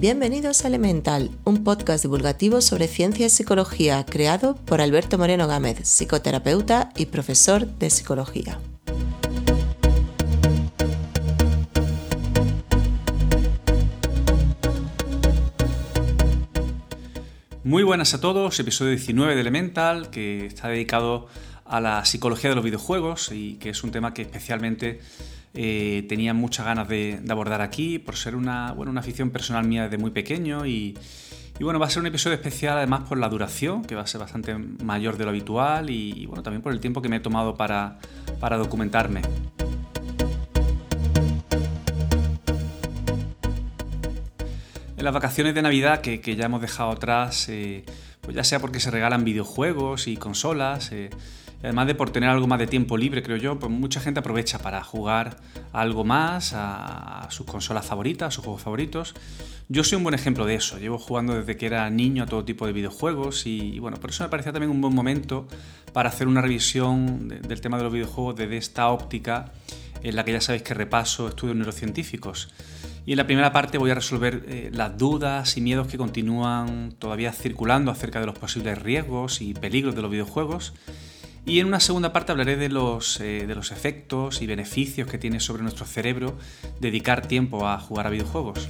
Bienvenidos a Elemental, un podcast divulgativo sobre ciencia y psicología creado por Alberto Moreno Gámez, psicoterapeuta y profesor de psicología. Muy buenas a todos, episodio 19 de Elemental, que está dedicado a la psicología de los videojuegos y que es un tema que especialmente eh, tenía muchas ganas de, abordar aquí por ser una, bueno, una afición personal mía desde muy pequeño y, bueno, va a ser un episodio especial además por la duración, que va a ser bastante mayor de lo habitual y, bueno, también por el tiempo que me he tomado para, documentarme. En las vacaciones de Navidad que, ya hemos dejado atrás, eh, pues ya sea porque se regalan videojuegos y consolas, eh, además de por tener algo más de tiempo libre, creo yo, pues mucha gente aprovecha para jugar algo más a, sus consolas favoritas, a sus juegos favoritos. Yo soy un buen ejemplo de eso. Llevo jugando desde que era niño a todo tipo de videojuegos y, bueno, por eso me parecía también un buen momento para hacer una revisión del tema de los videojuegos desde esta óptica en la que ya sabéis que repaso estudios neurocientíficos. Y en la primera parte voy a resolver eh, las dudas y miedos que continúan todavía circulando acerca de los posibles riesgos y peligros de los videojuegos y en una segunda parte hablaré de los, eh, de los efectos y beneficios que tiene sobre nuestro cerebro dedicar tiempo a jugar a videojuegos.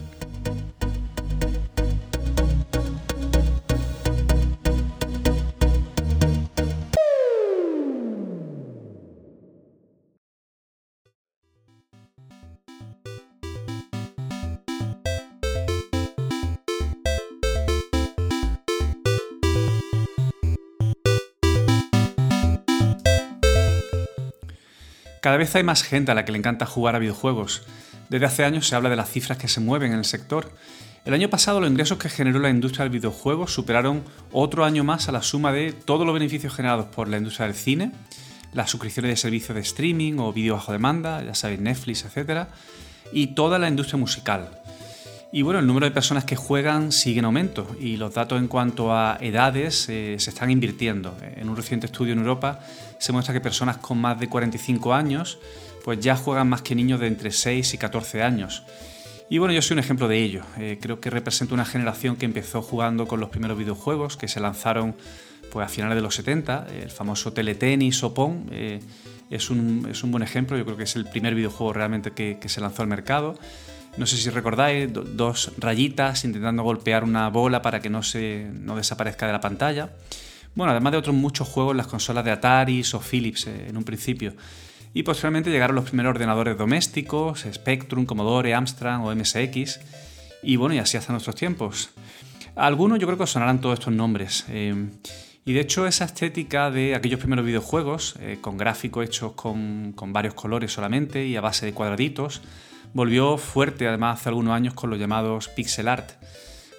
Cada vez hay más gente a la que le encanta jugar a videojuegos. Desde hace años se habla de las cifras que se mueven en el sector. El año pasado los ingresos que generó la industria del videojuego superaron otro año más a la suma de todos los beneficios generados por la industria del cine, las suscripciones de servicios de streaming o vídeo bajo demanda, ya sabéis, Netflix, etc., y toda la industria musical. Y bueno, el número de personas que juegan sigue en aumento y los datos en cuanto a edades eh, se están invirtiendo. En un reciente estudio en Europa se muestra que personas con más de 45 años pues ya juegan más que niños de entre 6 y 14 años. Y bueno, yo soy un ejemplo de ello. Eh, creo que represento una generación que empezó jugando con los primeros videojuegos que se lanzaron pues, a finales de los 70. El famoso Teletenis o Pong eh, es, un, es, un, buen ejemplo. Yo creo que es el primer videojuego realmente que, que se lanzó al mercado. No sé si recordáis, dos rayitas intentando golpear una bola para que no, se, no desaparezca de la pantalla. Bueno, además de otros muchos juegos en las consolas de Atari o Philips eh, en un principio. Y posteriormente llegaron los primeros ordenadores domésticos, Spectrum, Commodore, Amstrad o MSX. Y bueno, y así hasta nuestros tiempos. algunos yo creo que sonarán todos estos nombres. Eh, y de hecho esa estética de aquellos primeros videojuegos, eh, con gráficos hechos con, con varios colores solamente y a base de cuadraditos, volvió fuerte además hace algunos años con los llamados pixel art,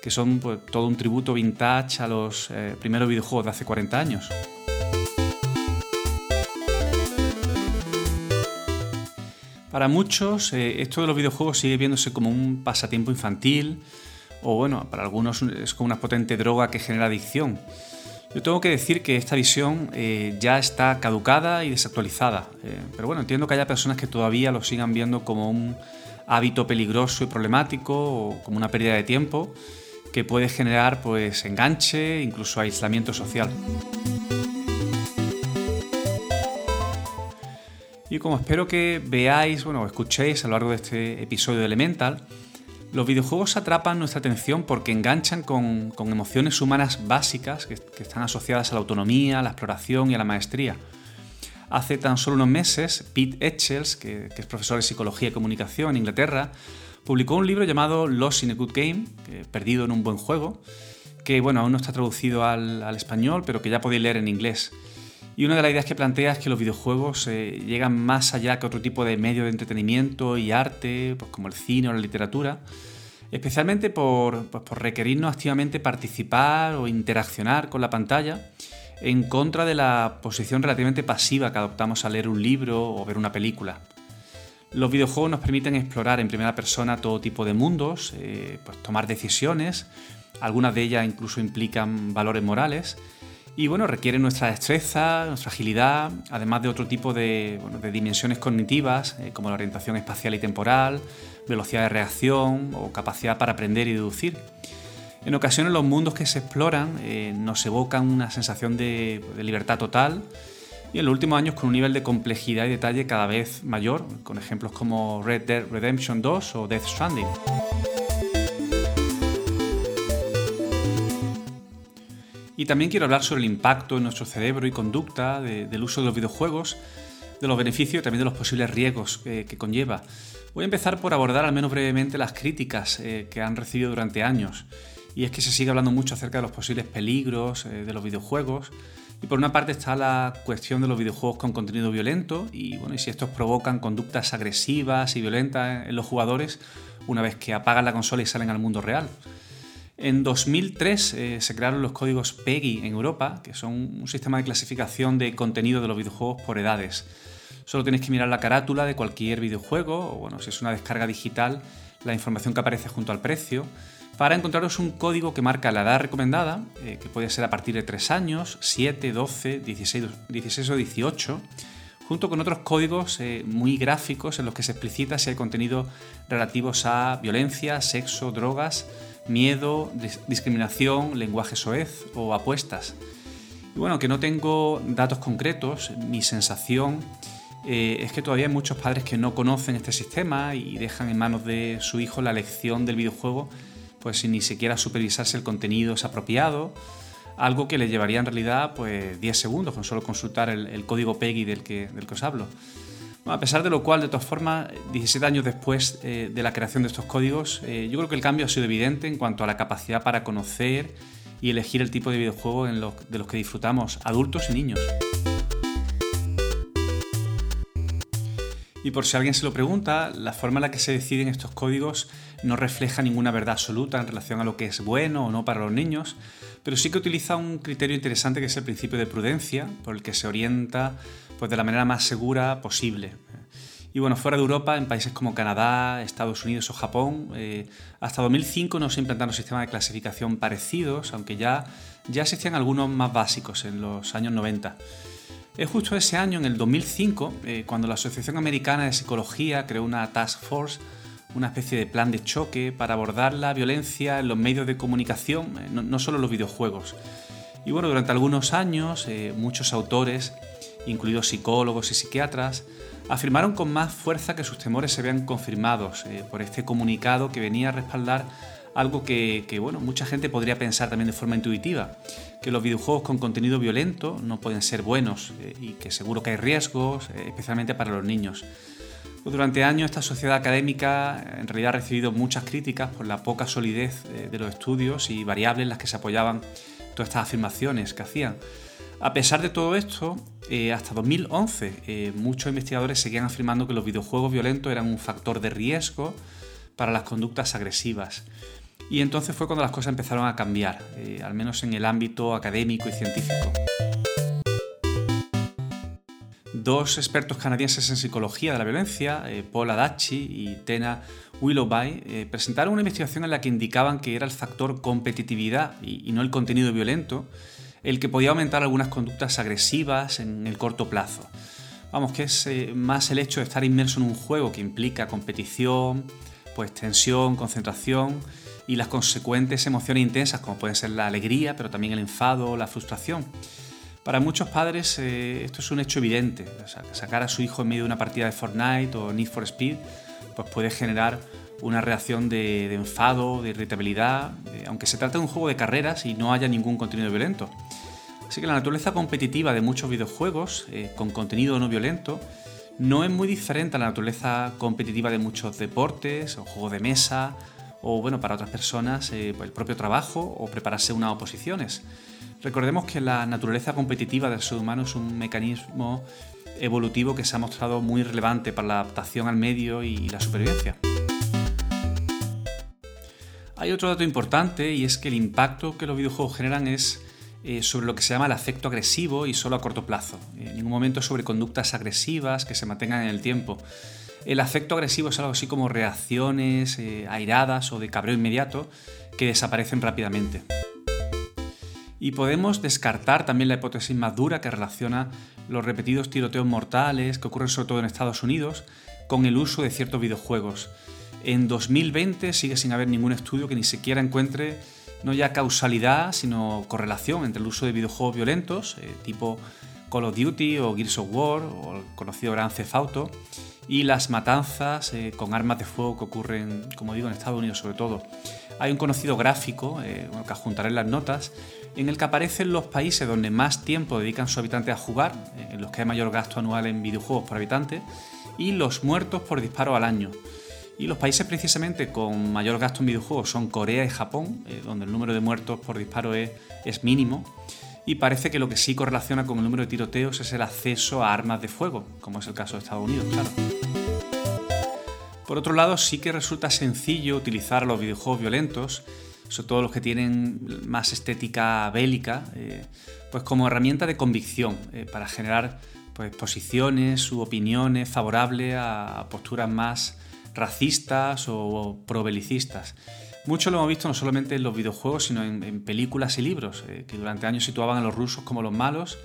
que son pues, todo un tributo vintage a los eh, primeros videojuegos de hace 40 años. Para muchos, eh, esto de los videojuegos sigue viéndose como un pasatiempo infantil, o bueno, para algunos es como una potente droga que genera adicción. Yo tengo que decir que esta visión eh, ya está caducada y desactualizada, pero bueno, entiendo que haya personas que todavía lo sigan viendo como un hábito peligroso y problemático o como una pérdida de tiempo que puede generar pues enganche, incluso aislamiento social. Y como espero que veáis, bueno, escuchéis a lo largo de este episodio de Elemental, los videojuegos atrapan nuestra atención porque enganchan con, emociones humanas básicas que, están asociadas a la autonomía, a la exploración y a la maestría. Hace tan solo unos meses, Pete Etchells, que, es profesor de Psicología y Comunicación en Inglaterra, publicó un libro llamado Lost in a Good Game, Perdido en un buen juego, que bueno, aún no está traducido al, español, pero que ya podéis leer en inglés. Y una de las ideas que plantea es que los videojuegos eh, llegan más allá que otro tipo de medio de entretenimiento y arte, pues como el cine o la literatura, especialmente por, pues por requerirnos activamente participar o interaccionar con la pantalla en contra de la posición relativamente pasiva que adoptamos al leer un libro o ver una película. Los videojuegos nos permiten explorar en primera persona todo tipo de mundos, eh, pues tomar decisiones, algunas de ellas incluso implican valores morales, Y bueno, requiere nuestra destreza, nuestra agilidad, además de otro tipo de, dimensiones cognitivas, eh, como la orientación espacial y temporal, velocidad de reacción o capacidad para aprender y deducir. En ocasiones los mundos que se exploran eh, nos evocan una sensación de, de, libertad total y en los últimos años con un nivel de complejidad y detalle cada vez mayor, con ejemplos como Red Dead Redemption 2 o Death Stranding. Y también quiero hablar sobre el impacto en nuestro cerebro y conducta del uso de los videojuegos, de los beneficios y también de los posibles riesgos que, conlleva. Voy a empezar por abordar al menos brevemente las críticas eh, que han recibido durante años. Y es que se sigue hablando mucho acerca de los posibles peligros eh, de los videojuegos. Y por una parte está la cuestión de los videojuegos con contenido violento y, bueno, y si estos provocan conductas agresivas y violentas en los jugadores una vez que apagan la consola y salen al mundo real. En 2003 eh, se crearon los códigos PEGI en Europa, que son un sistema de clasificación de contenido de los videojuegos por edades. Solo tienes que mirar la carátula de cualquier videojuego, o bueno, si es una descarga digital, la información que aparece junto al precio, para encontraros un código que marca la edad recomendada, eh, que puede ser a partir de 3 años, 7, 12, 16, 16 o 18, junto con otros códigos eh, muy gráficos en los que se explicita si hay contenido relativos a violencia, sexo, drogas, miedo, discriminación, lenguaje soez o apuestas. Y bueno, que no tengo datos concretos, mi sensación eh, es que todavía hay muchos padres que no conocen este sistema y dejan en manos de su hijo la elección del videojuego, pues sin ni siquiera supervisar si el contenido es apropiado, algo que le llevaría en realidad pues 10 segundos con solo consultar el, código PEGI del que, del que os hablo a pesar de lo cual, de todas formas, 17 años después eh, de la creación de estos códigos, eh, yo creo que el cambio ha sido evidente en cuanto a la capacidad para conocer y elegir el tipo de videojuego de los que disfrutamos, adultos y niños. Y por si alguien se lo pregunta, la forma en la que se deciden estos códigos no refleja ninguna verdad absoluta en relación a lo que es bueno o no para los niños, pero sí que utiliza un criterio interesante que es el principio de prudencia, por el que se orienta pues, de la manera más segura posible. Y bueno, fuera de Europa, en países como Canadá, Estados Unidos o Japón, eh, hasta 2005 no se implantaron sistemas de clasificación parecidos, aunque ya, ya existían algunos más básicos en los años 90. Es justo ese año, en el 2005, eh, cuando la Asociación Americana de Psicología creó una task force, una especie de plan de choque para abordar la violencia en los medios de comunicación, eh, no, solo en los videojuegos. Y bueno, durante algunos años, muchos autores incluidos psicólogos y psiquiatras, afirmaron con más fuerza que sus temores se vean confirmados eh, por este comunicado que venía a respaldar algo que, bueno, mucha gente podría pensar también de forma intuitiva, que los videojuegos con contenido violento no pueden ser buenos eh, y que seguro que hay riesgos, eh, especialmente para los niños. Durante años esta sociedad académica en realidad ha recibido muchas críticas por la poca solidez de los estudios y variables en las que se apoyaban todas estas afirmaciones que hacían. A pesar de todo esto, eh, hasta 2011 eh, muchos investigadores seguían afirmando que los videojuegos violentos eran un factor de riesgo para las conductas agresivas. Y entonces fue cuando las cosas empezaron a cambiar, eh, al menos en el ámbito académico y científico. Dos expertos canadienses en psicología de la violencia, Paul Adachi y Tena Willoughby, presentaron una investigación en la que indicaban que era el factor competitividad y no el contenido violento el que podía aumentar algunas conductas agresivas en el corto plazo. Vamos, que es eh, más el hecho de estar inmerso en un juego que implica competición, pues tensión, concentración y las consecuentes emociones intensas como pueden ser la alegría, pero también el enfado o la frustración. Para muchos padres eh, esto es un hecho evidente. sacar a su hijo en medio de una partida de Fortnite o Need for Speed pues puede generar una reacción de, enfado, de irritabilidad, aunque se trate de un juego de carreras y no haya ningún contenido violento. Así que la naturaleza competitiva de muchos videojuegos, eh, con contenido no violento, no es muy diferente a la naturaleza competitiva de muchos deportes o juegos de mesa, o bueno, para otras personas, eh, pues el propio trabajo o prepararse unas oposiciones. Recordemos que la naturaleza competitiva del ser humano es un mecanismo evolutivo que se ha mostrado muy relevante para la adaptación al medio y la supervivencia. Hay otro dato importante y es que el impacto que los videojuegos generan es eh, sobre lo que se llama el afecto agresivo y solo a corto plazo. En ningún momento sobre conductas agresivas que se mantengan en el tiempo. El afecto agresivo es algo así como reacciones eh, airadas o de cabreo inmediato que desaparecen rápidamente. Y podemos descartar también la hipótesis más dura que relaciona los repetidos tiroteos mortales que ocurren sobre todo en Estados Unidos con el uso de ciertos videojuegos. En 2020 sigue sin haber ningún estudio que ni siquiera encuentre no ya causalidad, sino correlación entre el uso de videojuegos violentos, eh, tipo Call of Duty o Gears of War o el conocido Gran Theft y las matanzas eh, con armas de fuego que ocurren, como digo, en Estados Unidos sobre todo. Hay un conocido gráfico, eh, que adjuntaré en las notas, en el que aparecen los países donde más tiempo dedican sus habitantes a jugar, en los que hay mayor gasto anual en videojuegos por habitante, y los muertos por disparo al año. Y los países precisamente con mayor gasto en videojuegos son Corea y Japón, eh, donde el número de muertos por disparo es, es mínimo. Y parece que lo que sí correlaciona con el número de tiroteos es el acceso a armas de fuego, como es el caso de Estados Unidos, claro. Por otro lado, sí que resulta sencillo utilizar los videojuegos violentos, sobre todo los que tienen más estética bélica, eh, pues como herramienta de convicción eh, para generar pues, posiciones u opiniones favorables a posturas más racistas o probelicistas. Mucho lo hemos visto no solamente en los videojuegos, sino en, películas y libros, eh, que durante años situaban a los rusos como los malos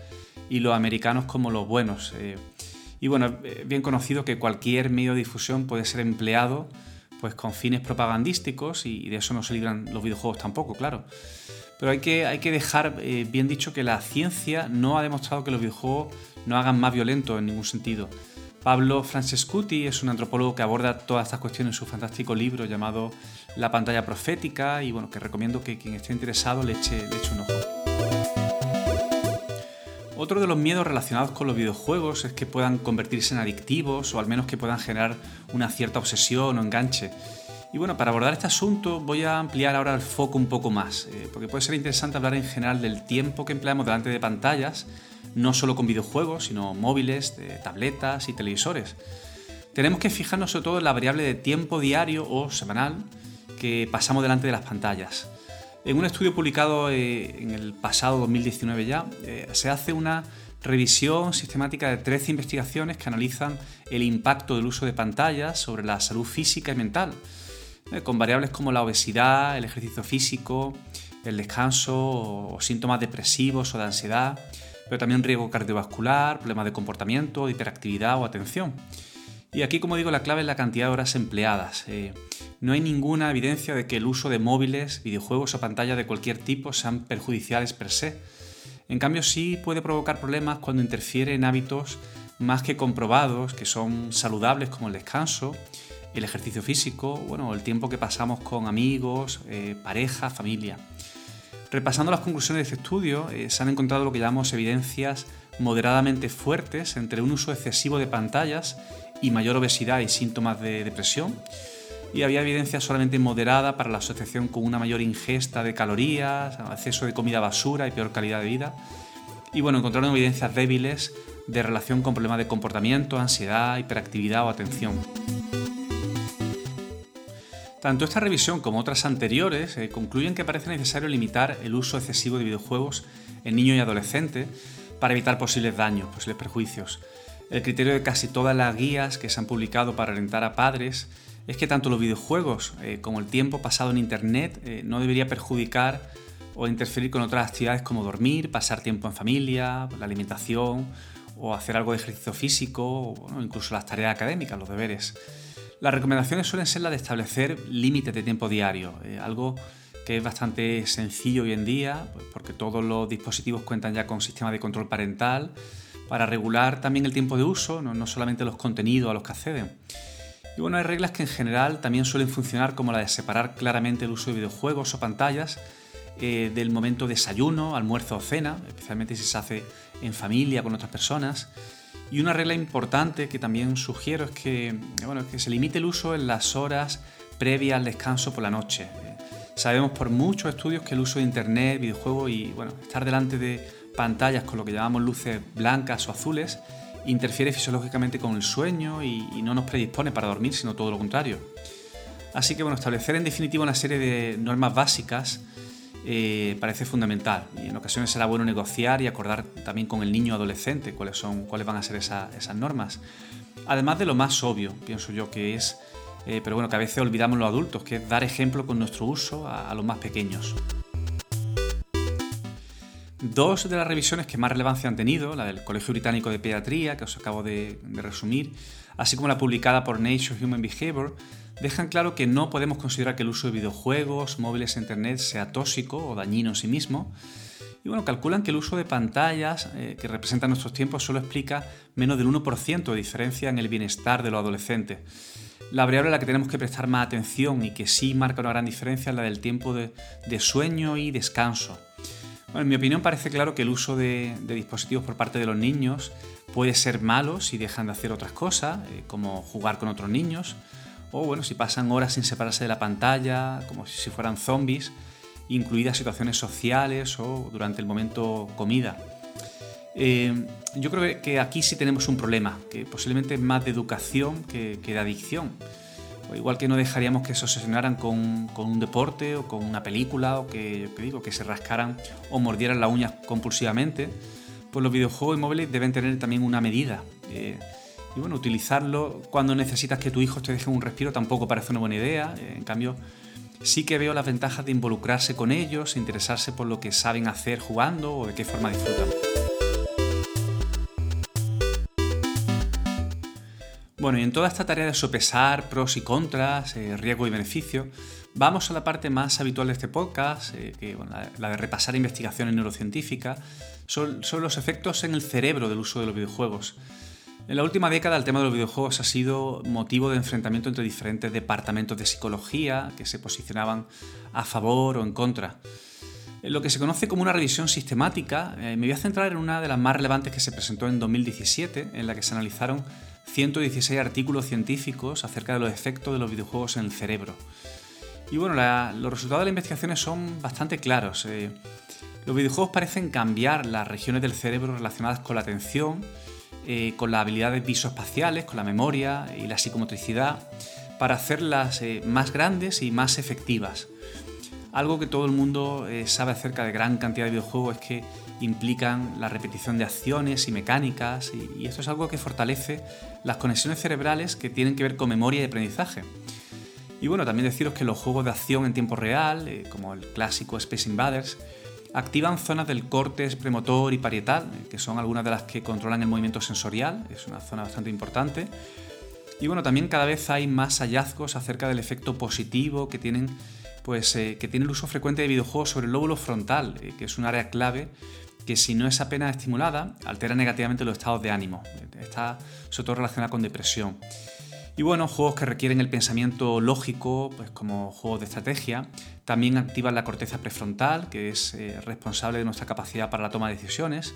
y los americanos como los buenos. Eh. y bueno, es bien conocido que cualquier medio de difusión puede ser empleado pues, con fines propagandísticos y, de eso no se libran los videojuegos tampoco, claro. Pero hay que, hay que dejar eh, bien dicho que la ciencia no ha demostrado que los videojuegos no hagan más violentos en ningún sentido. Pablo Francescuti es un antropólogo que aborda todas estas cuestiones en su fantástico libro llamado La pantalla profética y bueno, que recomiendo que quien esté interesado le eche, le eche un ojo. Otro de los miedos relacionados con los videojuegos es que puedan convertirse en adictivos o al menos que puedan generar una cierta obsesión o enganche. Y bueno, para abordar este asunto voy a ampliar ahora el foco un poco más, eh, porque puede ser interesante hablar en general del tiempo que empleamos delante de pantallas no solo con videojuegos, sino móviles, tabletas y televisores. Tenemos que fijarnos sobre todo en la variable de tiempo diario o semanal que pasamos delante de las pantallas. En un estudio publicado eh, en el pasado 2019 ya, eh, se hace una revisión sistemática de 13 investigaciones que analizan el impacto del uso de pantallas sobre la salud física y mental, eh, con variables como la obesidad, el ejercicio físico, el descanso o síntomas depresivos o de ansiedad, pero también riesgo cardiovascular, problemas de comportamiento, hiperactividad o atención. Y aquí, como digo, la clave es la cantidad de horas empleadas. Eh, no hay ninguna evidencia de que el uso de móviles, videojuegos o pantallas de cualquier tipo sean perjudiciales per se. En cambio, sí puede provocar problemas cuando interfiere en hábitos más que comprobados, que son saludables como el descanso, el ejercicio físico, bueno, el tiempo que pasamos con amigos, eh, pareja, familia. Repasando las conclusiones de este estudio, eh, se han encontrado lo que llamamos evidencias moderadamente fuertes entre un uso excesivo de pantallas y mayor obesidad y síntomas de depresión. Y había evidencia solamente moderada para la asociación con una mayor ingesta de calorías, exceso de comida basura y peor calidad de vida. Y bueno, encontraron evidencias débiles de relación con problemas de comportamiento, ansiedad, hiperactividad o atención. Tanto esta revisión como otras anteriores eh, concluyen que parece necesario limitar el uso excesivo de videojuegos en niños y adolescentes para evitar posibles daños, posibles perjuicios. El criterio de casi todas las guías que se han publicado para orientar a padres es que tanto los videojuegos eh, como el tiempo pasado en Internet eh, no debería perjudicar o interferir con otras actividades como dormir, pasar tiempo en familia, la alimentación o hacer algo de ejercicio físico incluso las tareas académicas, los deberes. Las recomendaciones suelen ser las de establecer límites de tiempo diario, eh, algo que es bastante sencillo hoy en día, pues, porque todos los dispositivos cuentan ya con sistemas de control parental para regular también el tiempo de uso, no, solamente los contenidos a los que acceden. Y bueno, hay reglas que en general también suelen funcionar como la de separar claramente el uso de videojuegos o pantallas eh, del momento desayuno, almuerzo o cena, especialmente si se hace en familia con otras personas. Y una regla importante que también sugiero es que, bueno, que se limite el uso en las horas previas al descanso por la noche. Sabemos por muchos estudios que el uso de internet, videojuegos y bueno, estar delante de pantallas con lo que llamamos luces blancas o azules interfiere fisiológicamente con el sueño y, y no nos predispone para dormir, sino todo lo contrario. Así que bueno, establecer en definitiva una serie de normas básicas eh, parece fundamental. Y en ocasiones será bueno negociar y acordar también con el niño adolescente cuáles, son, cuáles van a ser esas normas. Además de lo más obvio, pienso yo, que es, eh, pero bueno, que a veces olvidamos los adultos, que es dar ejemplo con nuestro uso a, los más pequeños. Dos de las revisiones que más relevancia han tenido, la del Colegio Británico de Pediatría, que os acabo de, de resumir, así como la publicada por Nature Human Behavior, dejan claro que no podemos considerar que el uso de videojuegos, móviles e internet sea tóxico o dañino en sí mismo. Y bueno, calculan que el uso de pantallas eh, que representan nuestros tiempos solo explica menos del 1% de diferencia en el bienestar de los adolescentes. La variable a la que tenemos que prestar más atención y que sí marca una gran diferencia es la del tiempo de, sueño y descanso. en mi opinión parece claro que el uso de, dispositivos por parte de los niños puede ser malo si dejan de hacer otras cosas, eh, como jugar con otros niños, o bueno, si pasan horas sin separarse de la pantalla, como si fueran zombies, incluidas situaciones sociales o durante el momento comida. Eh, yo creo que aquí sí tenemos un problema, que posiblemente es más de educación que, de adicción. O igual que no dejaríamos que se obsesionaran con, un deporte o con una película o que, digo, que se rascaran o mordieran las uñas compulsivamente, pues los videojuegos móviles deben tener también una medida. Eh, y bueno, utilizarlo cuando necesitas que tu hijo te deje un respiro tampoco parece una buena idea. En cambio, sí que veo las ventajas de involucrarse con ellos, interesarse por lo que saben hacer jugando o de qué forma disfrutan. Bueno, y en toda esta tarea de sopesar pros y contras, eh, riesgo y beneficio, vamos a la parte más habitual de este podcast, eh, que, la, de repasar investigaciones neurocientíficas sobre los efectos en el cerebro del uso de los videojuegos. En la última década el tema de los videojuegos ha sido motivo de enfrentamiento entre diferentes departamentos de psicología que se posicionaban a favor o en contra. Lo que se conoce como una revisión sistemática, eh, me voy a centrar en una de las más relevantes que se presentó en 2017, en la que se analizaron 116 artículos científicos acerca de los efectos de los videojuegos en el cerebro. Y bueno, los resultados de las investigaciones son bastante claros. Eh, los videojuegos parecen cambiar las regiones del cerebro relacionadas con la atención, eh, con las habilidades visoespaciales, con la memoria y la psicomotricidad, para hacerlas eh, más grandes y más efectivas. Algo que todo el mundo eh, sabe acerca de gran cantidad de videojuegos es que implican la repetición de acciones y mecánicas y, esto es algo que fortalece las conexiones cerebrales que tienen que ver con memoria y aprendizaje. Y bueno, también deciros que los juegos de acción en tiempo real, como el clásico Space Invaders, activan zonas del cortes premotor y parietal, que son algunas de las que controlan el movimiento sensorial, es una zona bastante importante. Y bueno, también cada vez hay más hallazgos acerca del efecto positivo que tienen, pues, eh, que tiene el uso frecuente de videojuegos sobre el lóbulo frontal, eh, que es un área clave que si no es apenas estimulada, altera negativamente los estados de ánimo. Está sobre todo relacionada con depresión. Y bueno, juegos que requieren el pensamiento lógico, pues como juegos de estrategia, también activan la corteza prefrontal, que es eh, responsable de nuestra capacidad para la toma de decisiones.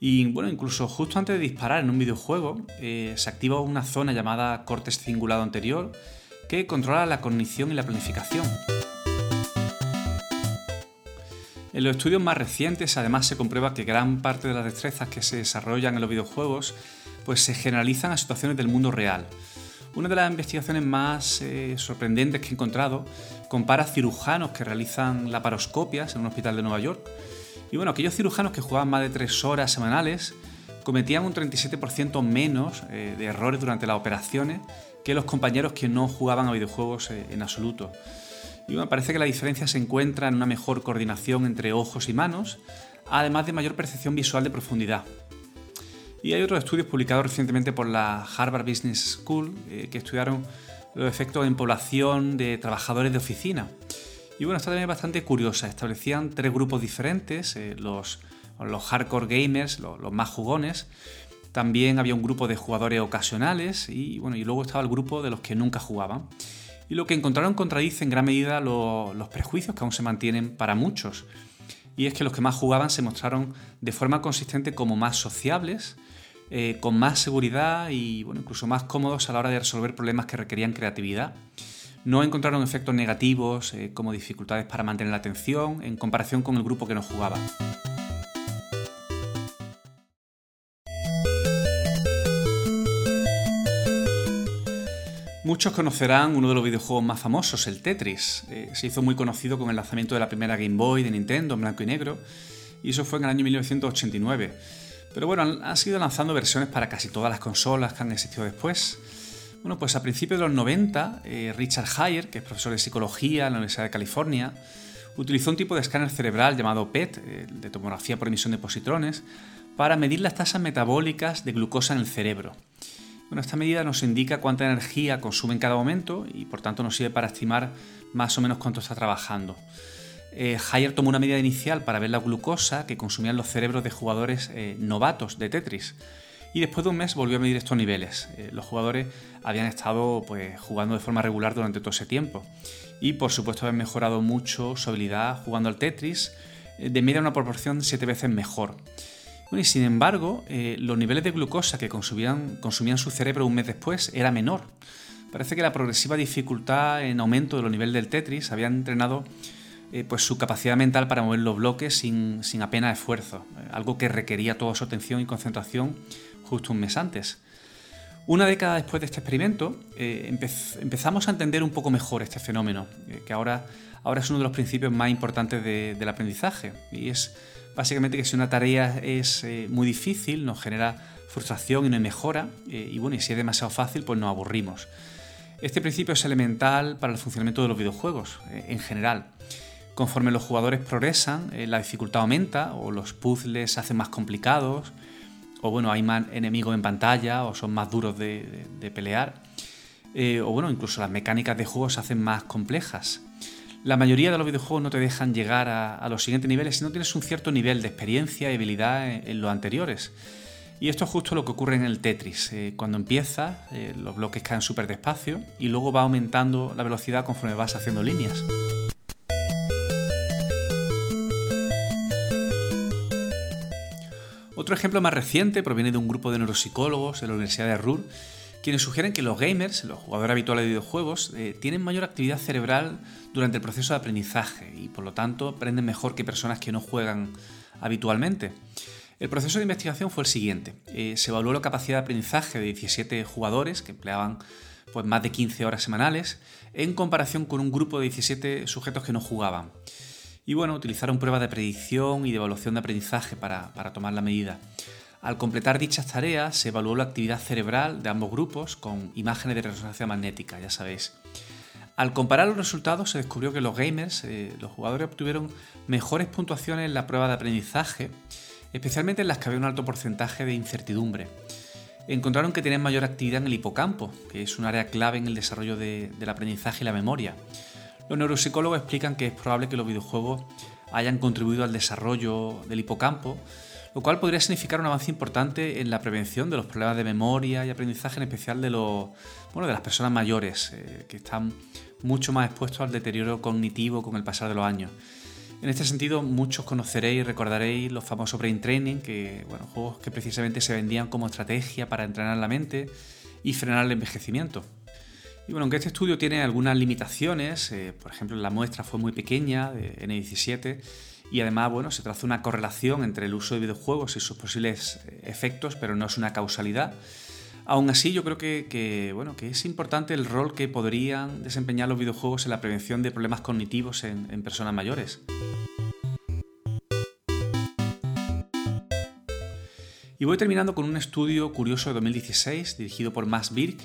Y bueno, incluso justo antes de disparar en un videojuego, eh, se activa una zona llamada cortes cingulado anterior, que controla la cognición y la planificación. En los estudios más recientes, además, se comprueba que gran parte de las destrezas que se desarrollan en los videojuegos pues se generalizan a situaciones del mundo real. Una de las investigaciones más eh, sorprendentes que he encontrado compara cirujanos que realizan laparoscopias en un hospital de Nueva York. Y bueno, aquellos cirujanos que jugaban más de tres horas semanales cometían un 37% menos eh, de errores durante las operaciones que los compañeros que no jugaban a videojuegos eh, en absoluto. Y bueno, parece que la diferencia se encuentra en una mejor coordinación entre ojos y manos, además de mayor percepción visual de profundidad. Y hay otros estudios publicados recientemente por la Harvard Business School eh, que estudiaron los efectos en población de trabajadores de oficina. Y bueno, esta también es bastante curiosa. Establecían tres grupos diferentes, eh, los, los, hardcore gamers, los, más jugones. También había un grupo de jugadores ocasionales y, bueno, y luego estaba el grupo de los que nunca jugaban. Y lo que encontraron contradice en gran medida los prejuicios que aún se mantienen para muchos. Y es que los que más jugaban se mostraron de forma consistente como más sociables, eh, con más seguridad y bueno, incluso más cómodos a la hora de resolver problemas que requerían creatividad. No encontraron efectos negativos eh, como dificultades para mantener la atención en comparación con el grupo que no jugaba. Muchos conocerán uno de los videojuegos más famosos, el Tetris. Eh, se hizo muy conocido con el lanzamiento de la primera Game Boy de Nintendo en blanco y negro, y eso fue en el año 1989. Pero bueno, han, sido lanzando versiones para casi todas las consolas que han existido después. Bueno, pues a principios de los 90, eh, Richard Heyer, que es profesor de psicología en la Universidad de California, utilizó un tipo de escáner cerebral llamado PET, eh, de tomografía por emisión de positrones, para medir las tasas metabólicas de glucosa en el cerebro. Bueno, esta medida nos indica cuánta energía consume en cada momento y por tanto nos sirve para estimar más o menos cuánto está trabajando. Eh, tomó una medida inicial para ver la glucosa que consumían los cerebros de jugadores eh, novatos de Tetris y después de un mes volvió a medir estos niveles. Eh, los jugadores habían estado pues, jugando de forma regular durante todo ese tiempo y por supuesto habían mejorado mucho su habilidad jugando al Tetris de media una proporción siete veces mejor y sin embargo, eh, los niveles de glucosa que consumían, consumían su cerebro un mes después era menor. Parece que la progresiva dificultad en aumento de los niveles del Tetris había entrenado eh, pues su capacidad mental para mover los bloques sin, apenas esfuerzo, eh, algo que requería toda su atención y concentración justo un mes antes. Una década después de este experimento, empezamos a entender un poco mejor este fenómeno, que ahora, ahora es uno de los principios más importantes del aprendizaje, y es básicamente que si una tarea es eh, muy difícil nos genera frustración y no mejora, eh, y bueno, y si es demasiado fácil, pues nos aburrimos. Este principio es elemental para el funcionamiento de los videojuegos eh, en general. Conforme los jugadores progresan, la dificultad aumenta o los puzzles se hacen más complicados, o bueno, hay más enemigos en pantalla o son más duros de, pelear, o bueno, incluso las mecánicas de juego se hacen más complejas. La mayoría de los videojuegos no te dejan llegar a, los siguientes niveles si no tienes un cierto nivel de experiencia y habilidad en, los anteriores. Y esto es justo lo que ocurre en el Tetris. Eh, cuando empieza, eh, los bloques caen súper despacio y luego va aumentando la velocidad conforme vas haciendo líneas. Otro ejemplo más reciente proviene de un grupo de neuropsicólogos de la Universidad de Ruhr quienes sugieren que los gamers, los jugadores habituales de videojuegos, eh, tienen mayor actividad cerebral durante el proceso de aprendizaje y por lo tanto aprenden mejor que personas que no juegan habitualmente. El proceso de investigación fue el siguiente. Eh, se evaluó la capacidad de aprendizaje de 17 jugadores que empleaban pues, más de 15 horas semanales en comparación con un grupo de 17 sujetos que no jugaban. Y bueno, utilizaron pruebas de predicción y de evaluación de aprendizaje para, para tomar la medida. Al completar dichas tareas se evaluó la actividad cerebral de ambos grupos con imágenes de resonancia magnética, ya sabéis. Al comparar los resultados se descubrió que los gamers, eh, los jugadores obtuvieron mejores puntuaciones en la prueba de aprendizaje, especialmente en las que había un alto porcentaje de incertidumbre. Encontraron que tenían mayor actividad en el hipocampo, que es un área clave en el desarrollo del aprendizaje y la memoria. Los neuropsicólogos explican que es probable que los videojuegos hayan contribuido al desarrollo del hipocampo, lo cual podría significar un avance importante en la prevención de los problemas de memoria y aprendizaje, en especial de, los, de las personas mayores, eh, que están mucho más expuestos al deterioro cognitivo con el pasar de los años. En este sentido, muchos conoceréis y recordaréis los famosos brain training, que, juegos que precisamente se vendían como estrategia para entrenar la mente y frenar el envejecimiento. Y bueno, aunque este estudio tiene algunas limitaciones, eh, por ejemplo, la muestra fue muy pequeña, de N17, y además, bueno, se traza una correlación entre el uso de videojuegos y sus posibles eh, efectos, pero no es una causalidad. Aún así, yo creo que, bueno, que es importante el rol que podrían desempeñar los videojuegos en la prevención de problemas cognitivos en, personas mayores. Y voy terminando con un estudio curioso de 2016 dirigido por Max Birk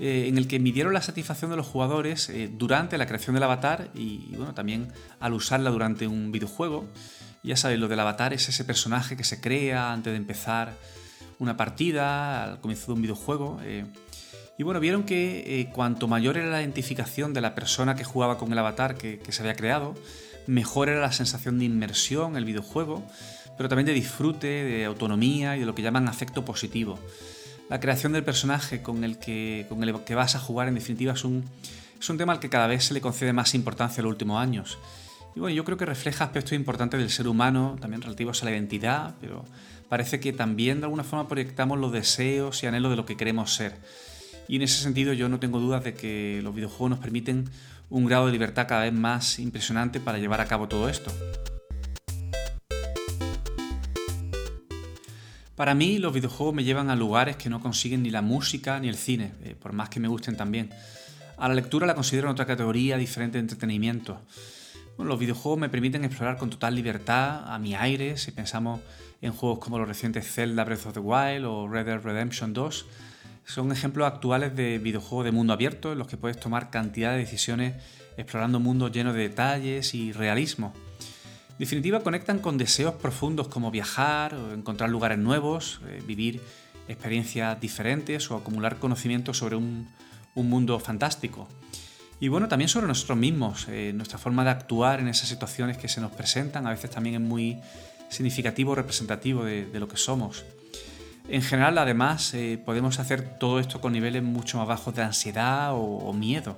eh, en el que midieron la satisfacción de los jugadores eh, durante la creación del avatar y, bueno, también al usarla durante un videojuego. Ya sabéis, lo del avatar es ese personaje que se crea antes de empezar una partida, al comienzo de un videojuego. Eh. y bueno, vieron que cuanto mayor era la identificación de la persona que jugaba con el avatar que, que se había creado, mejor era la sensación de inmersión en el videojuego, pero también de disfrute, de autonomía y de lo que llaman afecto positivo la creación del personaje con el que, vas a jugar, en definitiva, es un, es un tema al que cada vez se le concede más importancia en los últimos años. Y bueno, yo creo que refleja aspectos importantes del ser humano, también relativos a la identidad, pero parece que también de alguna forma proyectamos los deseos y anhelos de lo que queremos ser. Y en ese sentido yo no tengo dudas de que los videojuegos nos permiten un grado de libertad cada vez más impresionante para llevar a cabo todo esto. Para mí los videojuegos me llevan a lugares que no consiguen ni la música ni el cine, eh, por más que me gusten también. A la lectura la considero en otra categoría diferente de entretenimiento. los videojuegos me permiten explorar con total libertad, a mi aire, si pensamos en juegos como los recientes Zelda Breath of the Wild o Red Dead Redemption 2. Son ejemplos actuales de videojuegos de mundo abierto en los que puedes tomar cantidad de decisiones explorando mundos llenos de detalles y realismo. Definitiva, conectan con deseos profundos como viajar, encontrar lugares nuevos, eh, vivir experiencias diferentes o acumular conocimientos sobre un, mundo fantástico. Y bueno, también sobre nosotros mismos, eh, nuestra forma de actuar en esas situaciones que se nos presentan, a veces también es muy significativo, representativo de, lo que somos. En general, además, eh, podemos hacer todo esto con niveles mucho más bajos de ansiedad o, miedo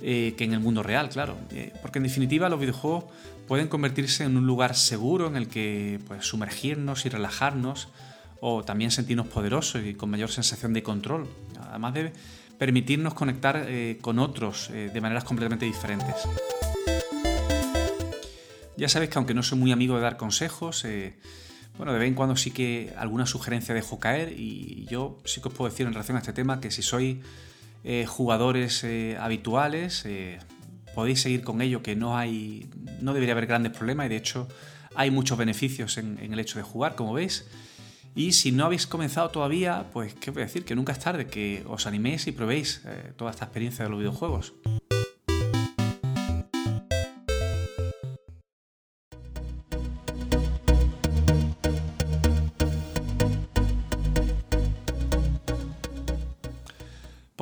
que en el mundo real, claro. porque en definitiva los videojuegos pueden convertirse en un lugar seguro en el que pues, sumergirnos y relajarnos o también sentirnos poderosos y con mayor sensación de control, además de permitirnos conectar eh, con otros eh, de maneras completamente diferentes. Ya sabéis que aunque no soy muy amigo de dar consejos, eh, bueno, de vez en cuando sí que alguna sugerencia dejo caer y yo sí que os puedo decir en relación a este tema que si sois jugadores habituales, podéis seguir con ello, que no hay, no debería haber grandes problemas y de hecho hay muchos beneficios en, el hecho de jugar, como veis. Y si no habéis comenzado todavía, pues qué voy a decir, que nunca es tarde, que os animéis y probéis eh, toda esta experiencia de los videojuegos.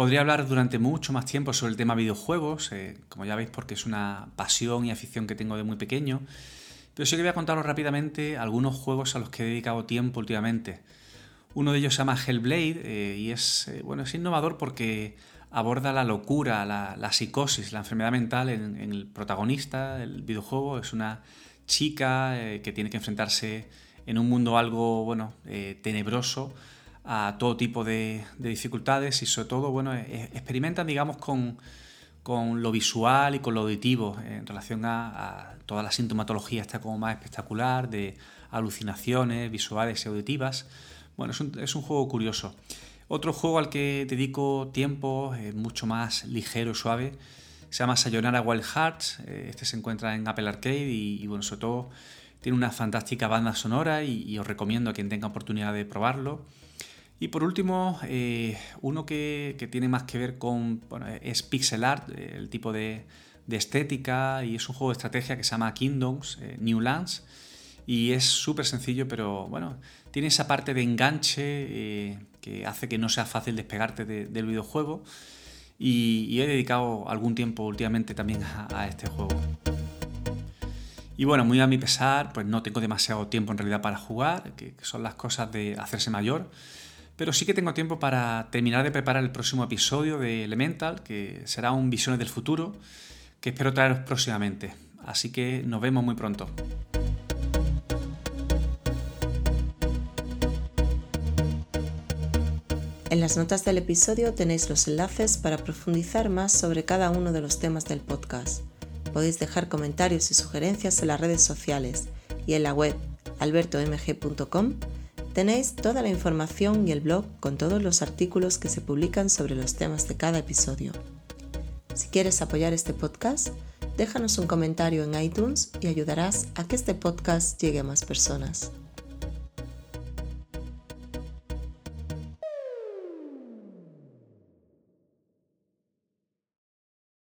Podría hablar durante mucho más tiempo sobre el tema videojuegos, eh, como ya veis porque es una pasión y afición que tengo de muy pequeño, pero sí que voy a contaros rápidamente algunos juegos a los que he dedicado tiempo últimamente. Uno de ellos se llama Hellblade eh, y es, eh, bueno, es innovador porque aborda la locura, la, psicosis, la enfermedad mental en, el protagonista del videojuego. Es una chica que tiene que enfrentarse en un mundo algo bueno, tenebroso a todo tipo de, dificultades y sobre todo, bueno, e, experimentan, digamos, con, lo visual y con lo auditivo en relación a, toda la sintomatología está como más espectacular de alucinaciones visuales y auditivas. Bueno, es un, es un juego curioso. Otro juego al que dedico tiempo, eh, mucho más ligero y suave, se llama Sayonara Wild Hearts. Eh, este se encuentra en Apple Arcade y, bueno, sobre todo tiene una fantástica banda sonora y os recomiendo a quien tenga oportunidad de probarlo. Y por último, eh, uno que, tiene más que ver con, es pixel art, eh, el tipo de, estética, y es un juego de estrategia que se llama Kingdoms, eh, New Lands, y es súper sencillo, pero bueno, tiene esa parte de enganche que hace que no sea fácil despegarte del videojuego, y, he dedicado algún tiempo últimamente también a, este juego. Y bueno, muy a mi pesar, pues no tengo demasiado tiempo en realidad para jugar, que son las cosas de hacerse mayor. Pero sí que tengo tiempo para terminar de preparar el próximo episodio de Elemental, que será un Visiones del Futuro, que espero traeros próximamente. Así que nos vemos muy pronto. En las notas del episodio tenéis los enlaces para profundizar más sobre cada uno de los temas del podcast. Podéis dejar comentarios y sugerencias en las redes sociales y en la web albertomg.com Tenéis toda la información y el blog con todos los artículos que se publican sobre los temas de cada episodio. Si quieres apoyar este podcast, déjanos un comentario en iTunes y ayudarás a que este podcast llegue a más personas.